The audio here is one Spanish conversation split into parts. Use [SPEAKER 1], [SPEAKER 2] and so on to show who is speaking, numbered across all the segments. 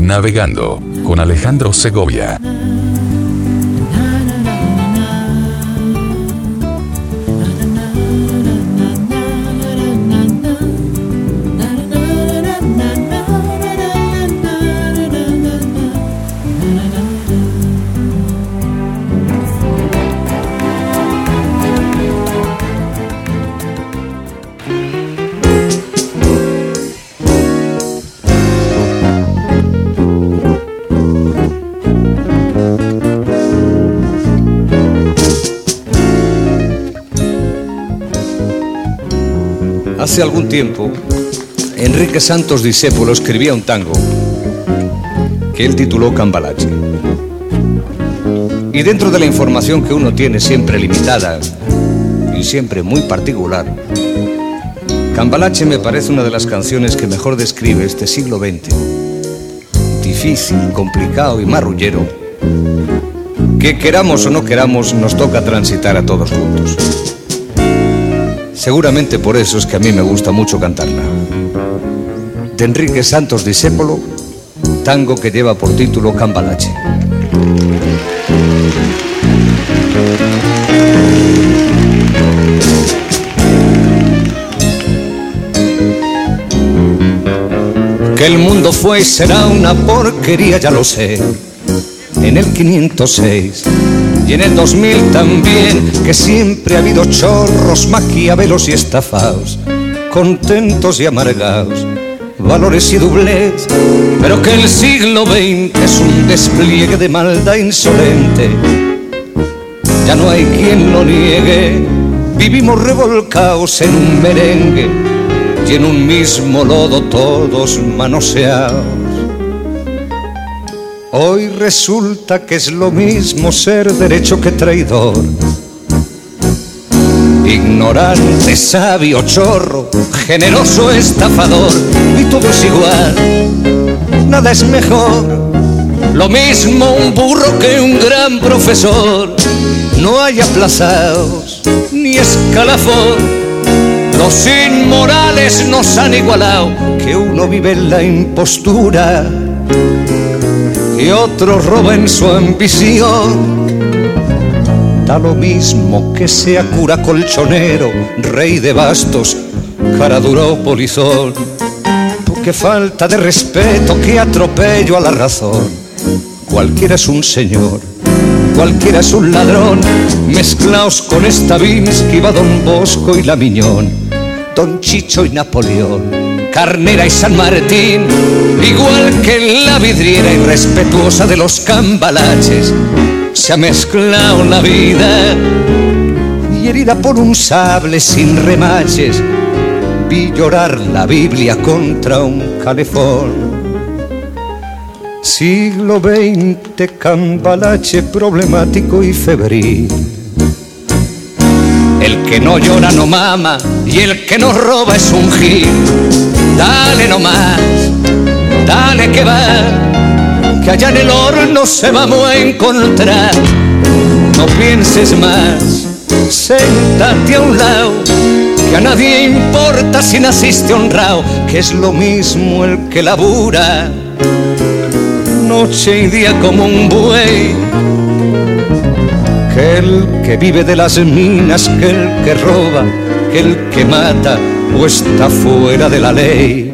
[SPEAKER 1] Navegando con Alejandro Segovia.
[SPEAKER 2] Hace algún tiempo, Enrique Santos Discépolo escribía un tango que él tituló Cambalache. Y dentro de la información que uno tiene siempre limitada y siempre muy particular, Cambalache me parece una de las canciones que mejor describe este siglo XX. Difícil, complicado y marrullero, que queramos o no queramos nos toca transitar a todos juntos. Seguramente por eso es que a mí me gusta mucho cantarla. De Enrique Santos Discépolo, tango que lleva por título Cambalache. Que el mundo fue y será una porquería, ya lo sé. En el 506 y en el 2000 también, que siempre ha habido chorros, maquiavelos y estafados, contentos y amargados, valores y doblez, pero que el siglo XX es un despliegue de maldad insolente. Ya no hay quien lo niegue, vivimos revolcados en un merengue y en un mismo lodo todos manoseados. Hoy resulta que es lo mismo ser derecho que traidor. Ignorante, sabio, chorro, generoso, estafador, y todo es igual, nada es mejor. Lo mismo un burro que un gran profesor. No hay aplazados ni escalafón. Los inmorales nos han igualado, que uno vive en la impostura y otro roba en su ambición. Da lo mismo que sea cura colchonero, rey de bastos, cara duro polizón. Qué falta de respeto, qué atropello a la razón. Cualquiera es un señor, cualquiera es un ladrón. Mezclaos con esta Vinsky, va Don Bosco y la Miñón, Don Chicho y Napoleón. Carnera y San Martín, igual que la vidriera irrespetuosa de los cambalaches, se ha mezclado la vida y herida por un sable sin remaches, vi llorar la Biblia contra un calefón. Siglo XX, cambalache problemático y febril. El que no llora no mama y el que no roba es un gil. Dale nomás, dale que va, que allá en el horno se vamos a encontrar. No pienses más, séntate a un lado, que a nadie importa si naciste honrado, que es lo mismo el que labura, noche y día como un buey que el que vive de las minas, que el que roba, que el que mata está fuera de la ley.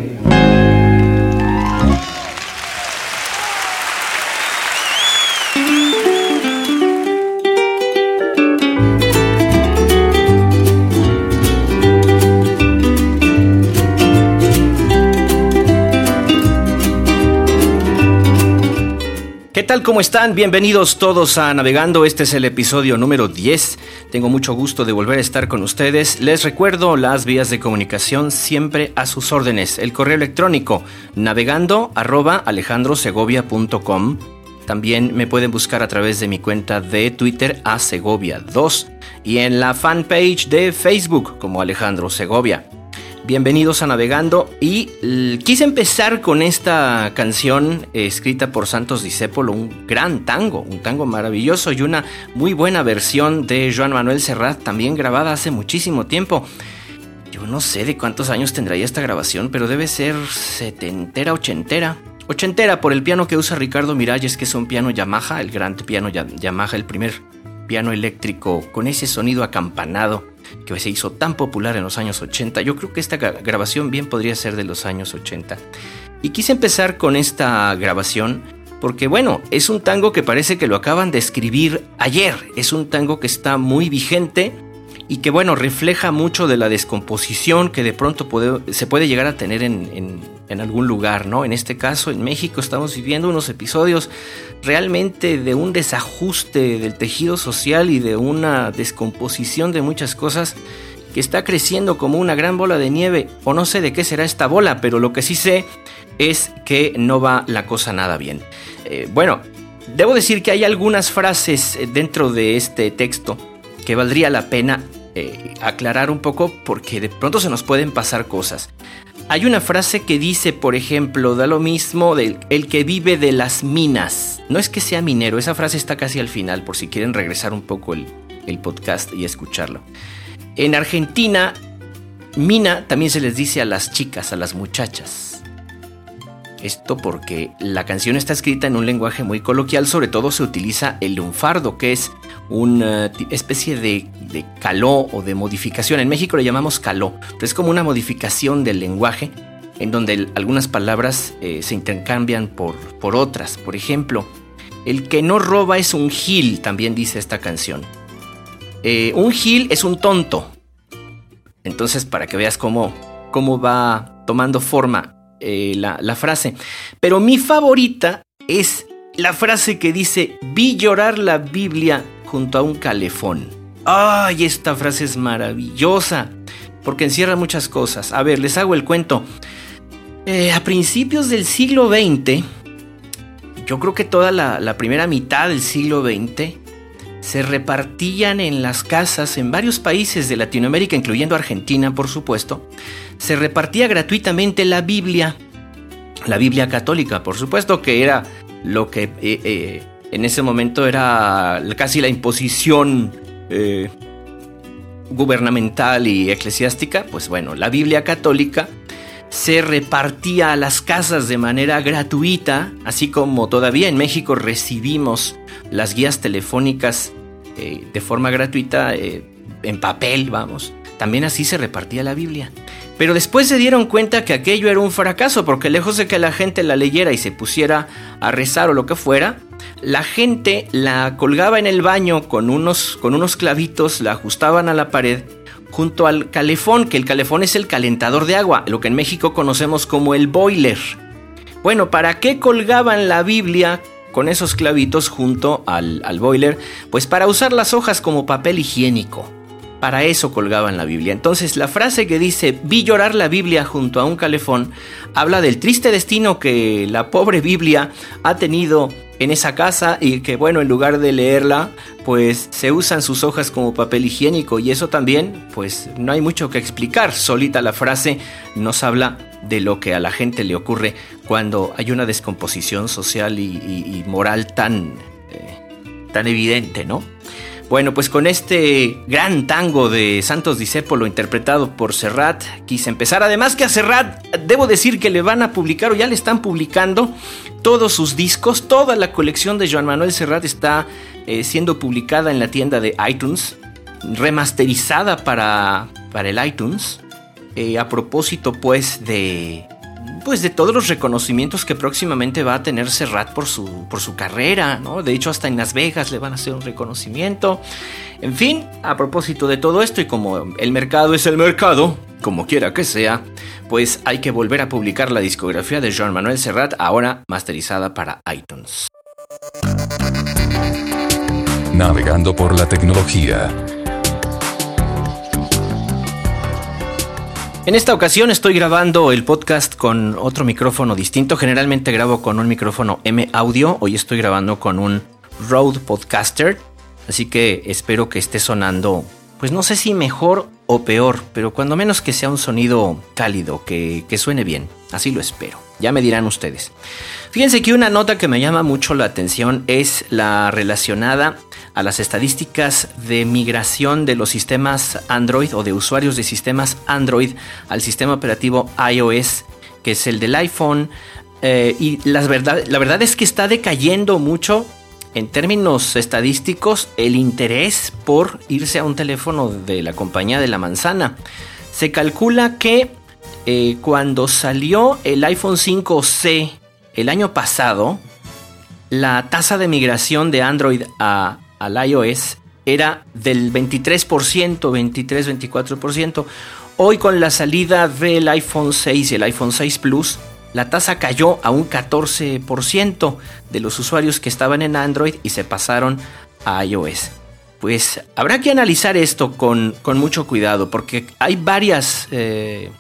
[SPEAKER 3] ¿Qué tal? ¿Cómo están? Bienvenidos todos a Navegando. Este es el episodio número 10. Tengo mucho gusto de volver a estar con ustedes. Les recuerdo las vías de comunicación siempre a sus órdenes. El correo electrónico navegando arroba alejandrosegovia.com. También me pueden buscar a través de mi cuenta de Twitter a Segovia 2 y en la fanpage de Facebook como Alejandro Segovia. Bienvenidos a Navegando y quise empezar con esta canción eh, escrita por Santos Discépolo, un gran tango, un tango maravilloso y una muy buena versión de Joan Manuel Serrat, también grabada hace muchísimo tiempo. Yo no sé de cuántos años tendría esta grabación, pero debe ser setentera, ochentera. Ochentera por el piano que usa Ricardo Miralles, que es un piano Yamaha, el gran piano Yamaha, el primer piano eléctrico con ese sonido acampanado que se hizo tan popular en los años 80. Yo creo que esta grabación bien podría ser de los años 80. Y quise empezar con esta grabación porque bueno, es un tango que parece que lo acaban de escribir ayer. Es un tango que está muy vigente y que bueno, refleja mucho de la descomposición que de pronto se puede llegar a tener en, algún lugar, ¿no? En este caso, en México estamos viviendo unos episodios realmente de un desajuste del tejido social y de una descomposición de muchas cosas que está creciendo como una gran bola de nieve, o no sé de qué será esta bola, pero lo que sí sé es que no va la cosa nada bien. Eh, bueno, debo decir que hay algunas frases dentro de este texto que valdría la pena eh, aclarar un poco porque de pronto se nos pueden pasar cosas. Hay una frase que dice, por ejemplo, da lo mismo del el que vive de las minas. No es que sea minero, esa frase está casi al final, por si quieren regresar un poco el, el podcast y escucharlo. En Argentina, mina también se les dice a las chicas, a las muchachas. Esto porque la canción está escrita en un lenguaje muy coloquial, sobre todo se utiliza el lunfardo, que es una especie de, caló o de modificación. En México le llamamos caló, pero es como una modificación del lenguaje en donde algunas palabras eh, se intercambian por, por otras. Por ejemplo, el que no roba es un gil, también dice esta canción. Eh, un gil es un tonto. Entonces, para que veas cómo, cómo va tomando forma eh, la, frase. Pero mi favorita es la frase que dice, vi llorar la Biblia junto a un calefón. ¡Ay, esta frase es maravillosa! Porque encierra muchas cosas. A ver, les hago el cuento. Eh, a principios del siglo XX, yo creo que toda la, primera mitad del siglo XX, se repartían en las casas en varios países de Latinoamérica, incluyendo Argentina, por supuesto, se repartía gratuitamente la Biblia, la Biblia católica, por supuesto que era lo que eh, eh, en ese momento era casi la imposición eh, gubernamental y eclesiástica, pues bueno, la Biblia católica se repartía a las casas de manera gratuita, así como todavía en México recibimos las guías telefónicas de forma gratuita en papel, vamos. También así se repartía la Biblia. Pero después se dieron cuenta que aquello era un fracaso, porque lejos de que la gente la leyera y se pusiera a rezar o lo que fuera, la gente la colgaba en el baño con unos, con unos clavitos, la ajustaban a la pared junto al calefón, que el calefón es el calentador de agua, lo que en México conocemos como el boiler. Bueno, ¿para qué colgaban la Biblia con esos clavitos junto al, al boiler? Pues para usar las hojas como papel higiénico. Para eso colgaban la Biblia. Entonces la frase que dice, vi llorar la Biblia junto a un calefón, habla del triste destino que la pobre Biblia ha tenido en esa casa y que bueno, en lugar de leerla, pues se usan sus hojas como papel higiénico y eso también, pues no hay mucho que explicar. Solita la frase nos habla de lo que a la gente le ocurre cuando hay una descomposición social y, moral tan, eh, tan evidente, ¿no? Bueno, pues con este gran tango de Santos Discépolo interpretado por Serrat, quise empezar. Además que a Serrat debo decir que le van a publicar o ya le están publicando todos sus discos. Toda la colección de Joan Manuel Serrat está eh, siendo publicada en la tienda de iTunes, remasterizada para, para el iTunes. Eh, a propósito pues de pues de todos los reconocimientos que próximamente va a tener Serrat por su, por su carrera, ¿no? De hecho, hasta en Las Vegas le van a hacer un reconocimiento. En fin, a propósito de todo esto y como el mercado es el mercado, como quiera que sea, pues hay que volver a publicar la discografía de Jean Manuel Serrat, ahora masterizada para iTunes.
[SPEAKER 1] Navegando por la tecnología.
[SPEAKER 3] En esta ocasión estoy grabando el podcast con otro micrófono distinto. Generalmente grabo con un micrófono M audio. Hoy estoy grabando con un Rode Podcaster. Así que espero que esté sonando, pues no sé si mejor o peor, pero cuando menos que sea un sonido cálido, que, que suene bien. Así lo espero. Ya me dirán ustedes. Fíjense que una nota que me llama mucho la atención es la relacionada a las estadísticas de migración de los sistemas Android o de usuarios de sistemas Android al sistema operativo iOS, que es el del iPhone. Eh, y la verdad, la verdad es que está decayendo mucho en términos estadísticos el interés por irse a un teléfono de la compañía de la manzana. Se calcula que eh, cuando salió el iPhone 5C el año pasado, la tasa de migración de Android a, al iOS era del 23%, 23-24%. Hoy con la salida del iPhone 6 y el iPhone 6 Plus, la tasa cayó a un 14% de los usuarios que estaban en Android y se pasaron a iOS. Pues habrá que analizar esto con, mucho cuidado porque hay varias, eh,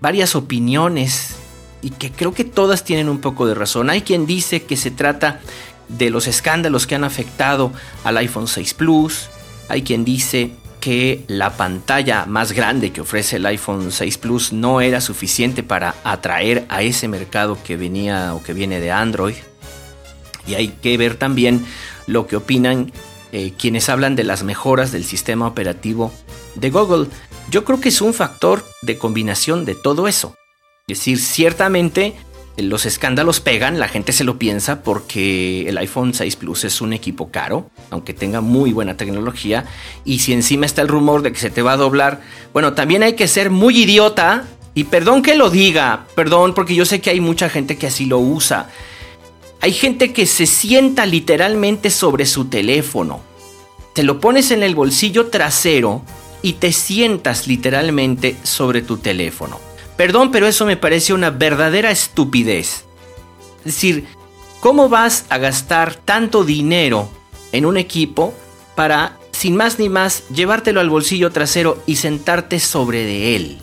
[SPEAKER 3] varias opiniones y que creo que todas tienen un poco de razón. Hay quien dice que se trata de los escándalos que han afectado al iPhone 6 Plus. Hay quien dice que la pantalla más grande que ofrece el iPhone 6 Plus no era suficiente para atraer a ese mercado que venía o que viene de Android. Y hay que ver también lo que opinan eh, quienes hablan de las mejoras del sistema operativo de Google. Yo creo que es un factor de combinación de todo eso. Es decir, ciertamente los escándalos pegan, la gente se lo piensa porque el iPhone 6 Plus es un equipo caro, aunque tenga muy buena tecnología, y si encima está el rumor de que se te va a doblar, bueno, también hay que ser muy idiota, y perdón que lo diga, perdón, porque yo sé que hay mucha gente que así lo usa. Hay gente que se sienta literalmente sobre su teléfono. Te lo pones en el bolsillo trasero y te sientas literalmente sobre tu teléfono. Perdón, pero eso me parece una verdadera estupidez. Es decir, ¿cómo vas a gastar tanto dinero en un equipo para, sin más ni más, llevártelo al bolsillo trasero y sentarte sobre de él?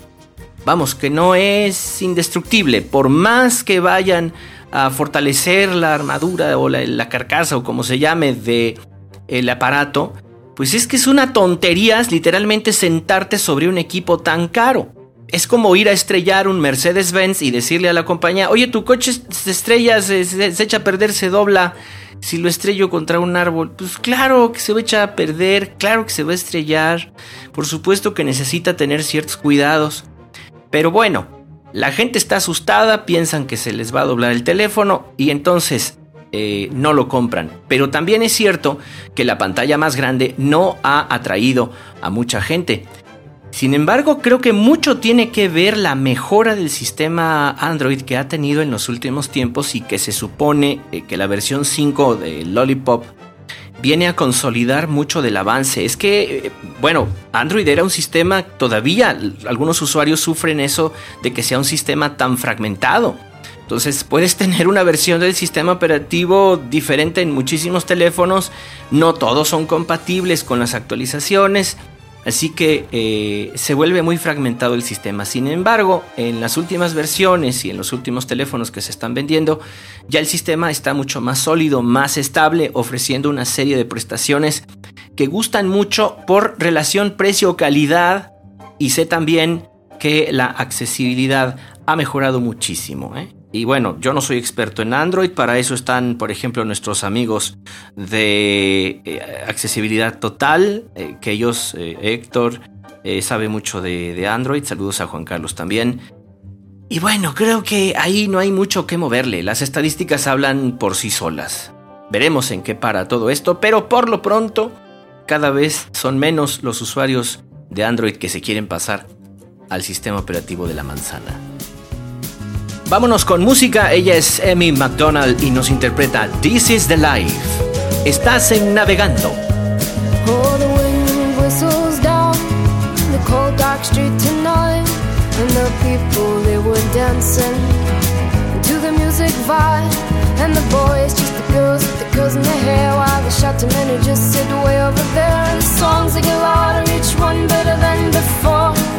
[SPEAKER 3] Vamos, que no es indestructible. Por más que vayan a fortalecer la armadura o la, carcasa o como se llame de el aparato, pues es que es una tontería literalmente sentarte sobre un equipo tan caro. Es como ir a estrellar un Mercedes-Benz y decirle a la compañía, oye, tu coche se estrella, se, echa a perder, se dobla. Si lo estrello contra un árbol, pues claro que se va a echar a perder, claro que se va a estrellar. Por supuesto que necesita tener ciertos cuidados. Pero bueno, la gente está asustada, piensan que se les va a doblar el teléfono y entonces eh, no lo compran. Pero también es cierto que la pantalla más grande no ha atraído a mucha gente. Sin embargo, creo que mucho tiene que ver la mejora del sistema Android que ha tenido en los últimos tiempos y que se supone eh, que la versión 5 de Lollipop viene a consolidar mucho del avance. Es que, eh, bueno, Android era un sistema, todavía algunos usuarios sufren eso de que sea un sistema tan fragmentado. Entonces puedes tener una versión del sistema operativo diferente en muchísimos teléfonos, no todos son compatibles con las actualizaciones, Así que eh, se vuelve muy fragmentado el sistema. Sin embargo, en las últimas versiones y en los últimos teléfonos que se están vendiendo, ya el sistema está mucho más sólido, más estable, ofreciendo una serie de prestaciones que gustan mucho por relación precio-calidad y sé también que la accesibilidad ha mejorado muchísimo. ¿eh? Y bueno, yo no soy experto en Android, para eso están, por ejemplo, nuestros amigos de eh, accesibilidad total, eh, que ellos, eh, Héctor, sabe mucho de, de, Android. Saludos a Juan Carlos también. Y bueno, creo que ahí no hay mucho que moverle. Las estadísticas hablan por sí solas. Veremos en qué para todo esto, pero por lo pronto, cada vez son menos los usuarios de Android que se quieren pasar al sistema operativo de la manzana. Vámonos con música. Ella es Emmy McDonald y nos interpreta This is the Life. Estás en Navegando. Oh, the wind whistles down the cold dark street tonight. And the people they were dancing to the music vibe. And the boys just
[SPEAKER 4] girls with the in their hair while the shouting men who just sit way over there. And the songs they get louder, each one better than before.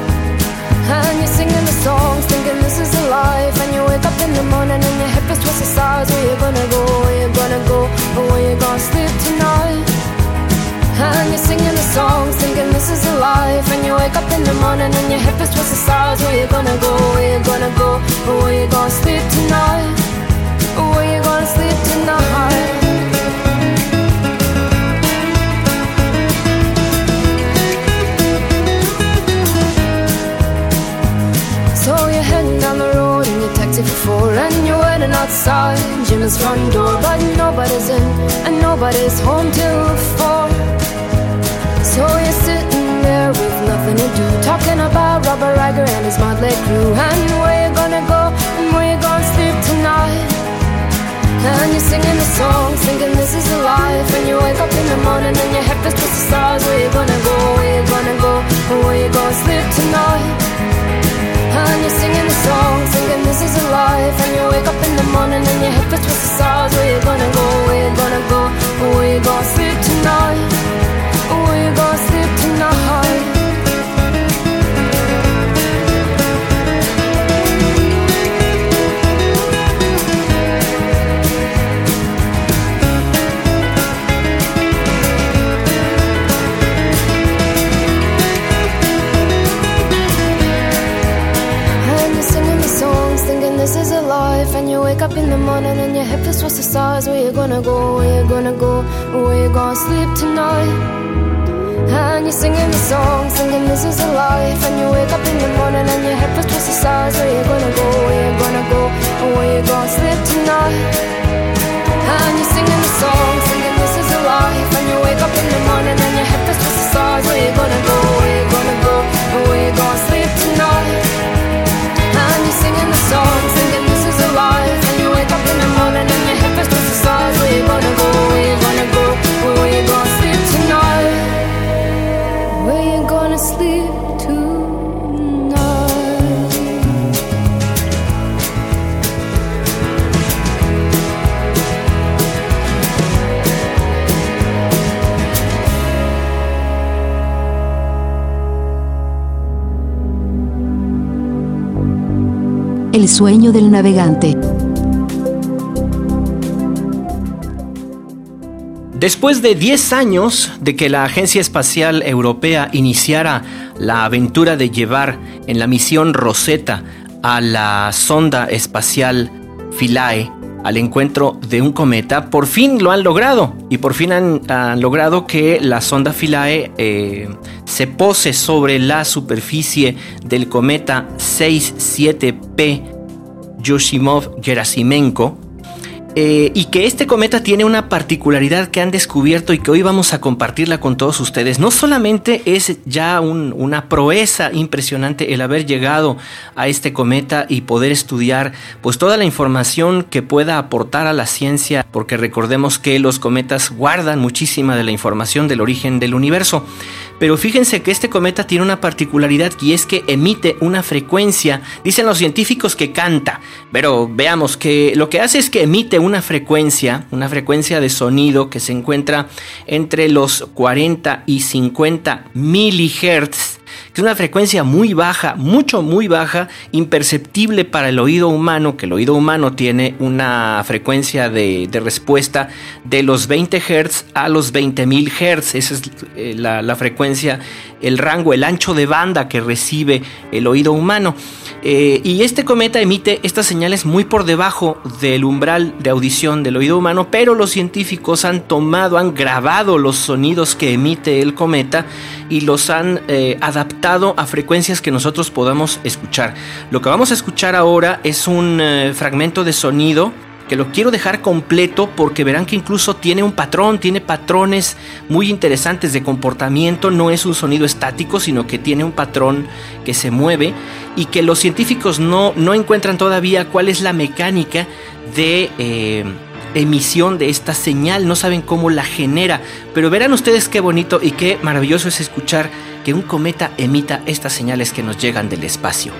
[SPEAKER 4] And you're singing the songs, thinking this is a life. And you wake up in the morning and your hip is twisted sides. Where you gonna go? Where you gonna go? Or where you gonna sleep tonight? And you're singing the songs, thinking this is a life. And you wake up in the morning and your hip is twisted sides. Where you gonna go? Where you gonna go? Or where you gonna sleep tonight? Or where you gonna sleep tonight? Heading down the road in your taxi for four And you're waiting outside Jimmy's front door But nobody's in and nobody's home till four. So you're sitting there with nothing to do Talking about Robert Riger and his motley crew And where you gonna go and where you gonna sleep tonight. And you're singing the songs, thinking this is a life. And you wake up in the morning and your head feels just the stars Where you gonna go, where you gonna go, where you gonna sleep tonight and you're singing the song, thinking this is a life. And you wake up in the morning and your head feels twist the stars. Where you gonna go, where you gonna go? Where you gonna sleep tonight? Where you gonna sleep tonight this is a life. And you wake up in the morning and your head feels towards the stars. Where you gonna go? Where you gonna go? Where you gonna sleep tonight? And you're singing the song, singing this is a life. And you wake up in the morning and your head feels towards the stars. Where you gonna go? Where you gonna go? Where you gonna sleep tonight? And you're singing the songs, thinking this is a life. And you wake up in the morning and your head feels towards the stars. Where you gonna go?
[SPEAKER 5] El sueño del navegante.
[SPEAKER 3] Después de 10 años de que la Agencia Espacial Europea iniciara la aventura de llevar en la misión Rosetta a la sonda espacial Philae al encuentro de un cometa, por fin lo han logrado. Y por fin han, logrado que la sonda Philae eh, se pose sobre la superficie del cometa 67P Yoshimov-Gerasimenko eh, y que este cometa tiene una particularidad que han descubierto y que hoy vamos a compartirla con todos ustedes. No solamente es ya un- una proeza impresionante el haber llegado a este cometa y poder estudiar pues toda la información que pueda aportar a la ciencia, porque recordemos que los cometas guardan muchísima de la información del origen del universo. Pero fíjense que este cometa tiene una particularidad y es que emite una frecuencia, dicen los científicos que canta, pero veamos que lo que hace es que emite una frecuencia, una frecuencia de sonido que se encuentra entre los 40 y 50 milihertz es una frecuencia muy baja, mucho, muy baja, imperceptible para el oído humano, que el oído humano tiene una frecuencia de, respuesta de los 20 Hz a los 20.000 Hz. Esa es eh, la, la frecuencia, el rango, el ancho de banda que recibe el oído humano. Eh, y este cometa emite estas señales muy por debajo del umbral de audición del oído humano, pero los científicos han tomado, han grabado los sonidos que emite el cometa y los han eh, adaptado a frecuencias que nosotros podamos escuchar. Lo que vamos a escuchar ahora es un eh, fragmento de sonido que lo quiero dejar completo porque verán que incluso tiene un patrón, tiene patrones muy interesantes de comportamiento, no es un sonido estático, sino que tiene un patrón que se mueve y que los científicos no, no encuentran todavía cuál es la mecánica de... eh, emisión de esta señal, no saben cómo la genera, pero verán ustedes qué bonito y qué maravilloso es escuchar que un cometa emita estas señales que nos llegan del espacio.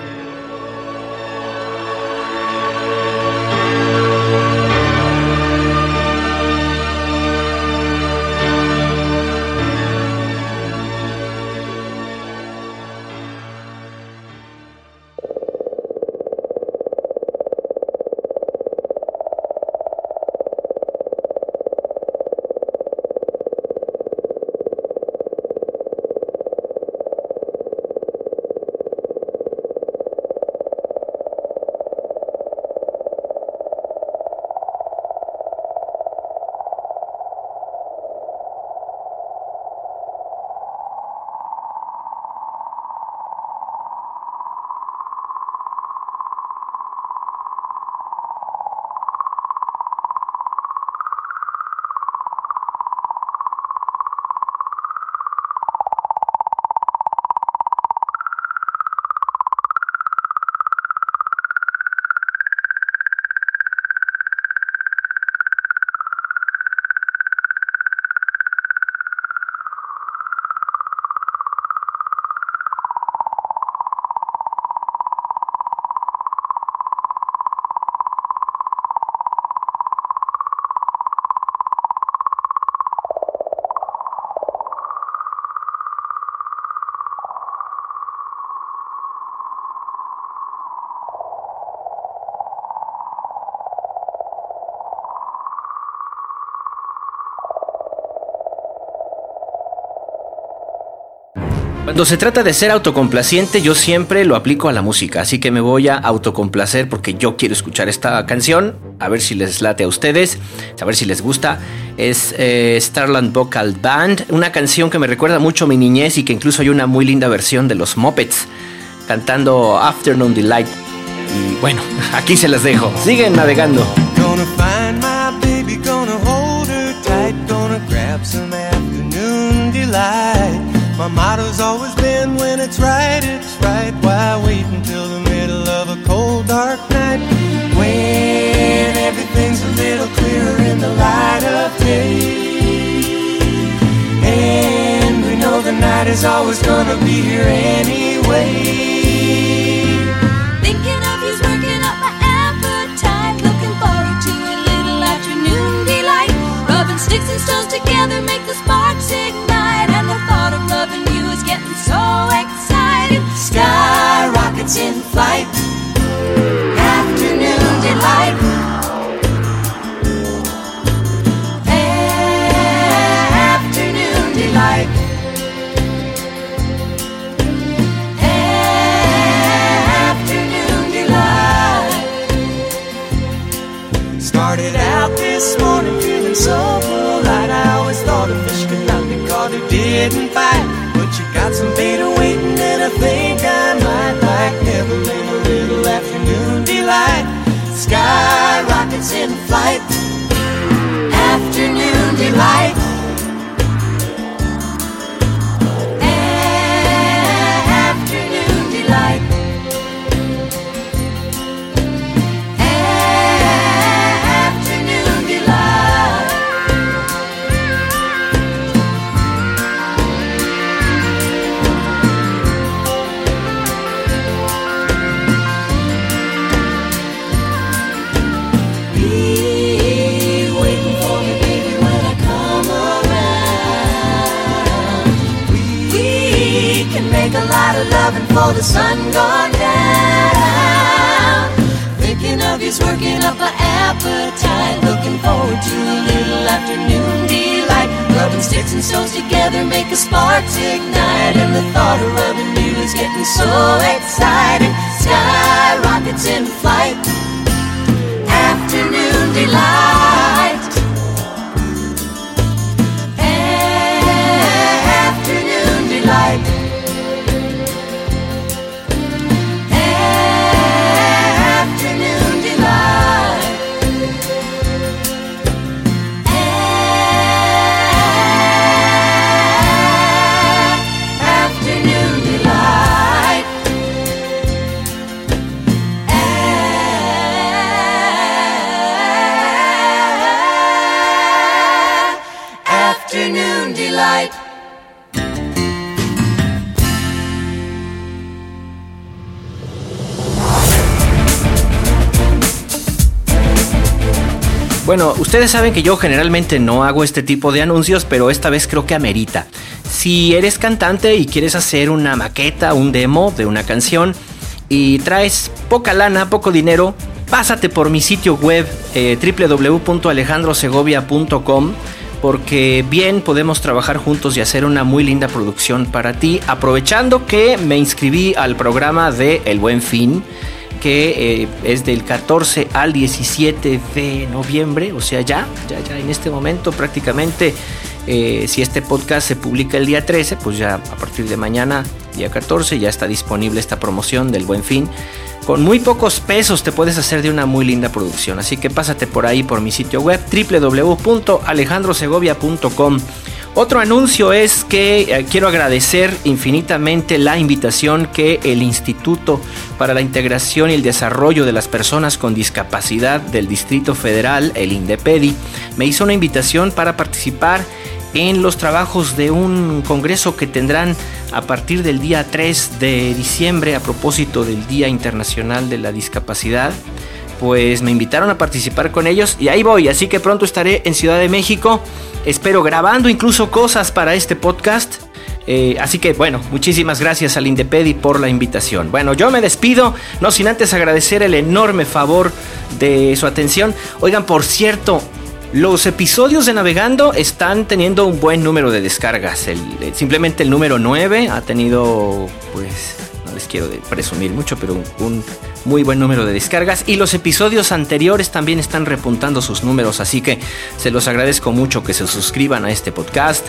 [SPEAKER 3] Cuando se trata de ser autocomplaciente, yo siempre lo aplico a la música, así que me voy a autocomplacer porque yo quiero escuchar esta canción, a ver si les late a ustedes, a ver si les gusta. Es eh, Starland Vocal Band, una canción que me recuerda mucho a mi niñez y que incluso hay una muy linda versión de los Muppets cantando Afternoon Delight. Y bueno, aquí se las dejo. Siguen navegando.
[SPEAKER 6] Gonna my motto's always been when it's right, it's right. Why wait until the middle of a cold, dark night? When everything's a little clearer in the light of day. And we know the night is always gonna be here anyway.
[SPEAKER 7] Thinking of you's working up my appetite. Looking forward to a little afternoon delight. Rubbing sticks and stones together make the sparks ignite. So exciting.
[SPEAKER 6] Sky rockets in flight. Rockets in flight. For the sun gone down. Thinking of you's working up an appetite. Looking forward to a little afternoon delight. Rubbing sticks and stones together make a sparks ignite. And the thought of rubbing you is getting so exciting. Sky rockets in flight. Afternoon delight.
[SPEAKER 3] Bueno, ustedes saben que yo generalmente no hago este tipo de anuncios, pero esta vez creo que amerita. Si eres cantante y quieres hacer una maqueta, un demo de una canción y traes poca lana, poco dinero, pásate por mi sitio web eh, www.alejandrosegovia.com porque bien podemos trabajar juntos y hacer una muy linda producción para ti, aprovechando que me inscribí al programa de El Buen Fin eh, es del 14 al 17 de noviembre, o sea, ya, ya, ya en este momento prácticamente, eh, si este podcast se publica el día 13, pues ya a partir de mañana, día 14, ya está disponible esta promoción del Buen Fin. Con muy pocos pesos te puedes hacer de una muy linda producción, así que pásate por ahí por mi sitio web www.alejandrosegovia.com. Otro anuncio es que eh, quiero agradecer infinitamente la invitación que el Instituto para la Integración y el Desarrollo de las Personas con Discapacidad del Distrito Federal, el INDEPEDI, me hizo una invitación para participar en los trabajos de un congreso que tendrán a partir del día 3 de diciembre a propósito del Día Internacional de la Discapacidad pues me invitaron a participar con ellos y ahí voy, así que pronto estaré en Ciudad de México, espero grabando incluso cosas para este podcast. Eh, así que bueno, muchísimas gracias al Indepedi por la invitación. Bueno, yo me despido, no sin antes agradecer el enorme favor de su atención. Oigan, por cierto, Los episodios de Navegando están teniendo un buen número de descargas. El, eh, simplemente el número 9 ha tenido, pues, les quiero presumir mucho, pero un, un muy buen número de descargas. Y los episodios anteriores también están repuntando sus números, así que se los agradezco mucho que se suscriban a este podcast.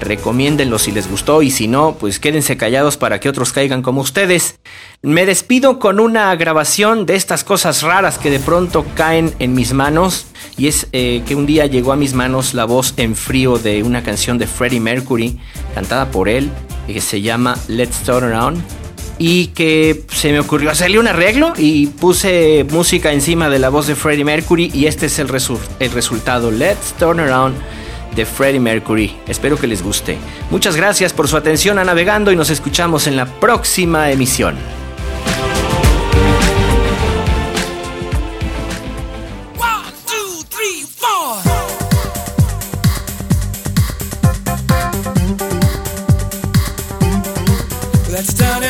[SPEAKER 3] Recomiéndenlo si les gustó y si no, pues quédense callados para que otros caigan como ustedes. Me despido con una grabación de estas cosas raras que de pronto caen en mis manos. Y es eh, que un día llegó a mis manos la voz en frío de una canción de Freddie Mercury, cantada por él, que se llama Let's Turn Around. Y que se me ocurrió hacerle un arreglo y puse música encima de la voz de Freddie Mercury. Y este es el, resu- el resultado: Let's Turn Around de Freddie Mercury. Espero que les guste. Muchas gracias por su atención a Navegando y nos escuchamos en la próxima emisión.
[SPEAKER 8] Let's turn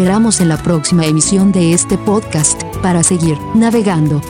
[SPEAKER 5] esperamos en la próxima emisión de este podcast para seguir navegando.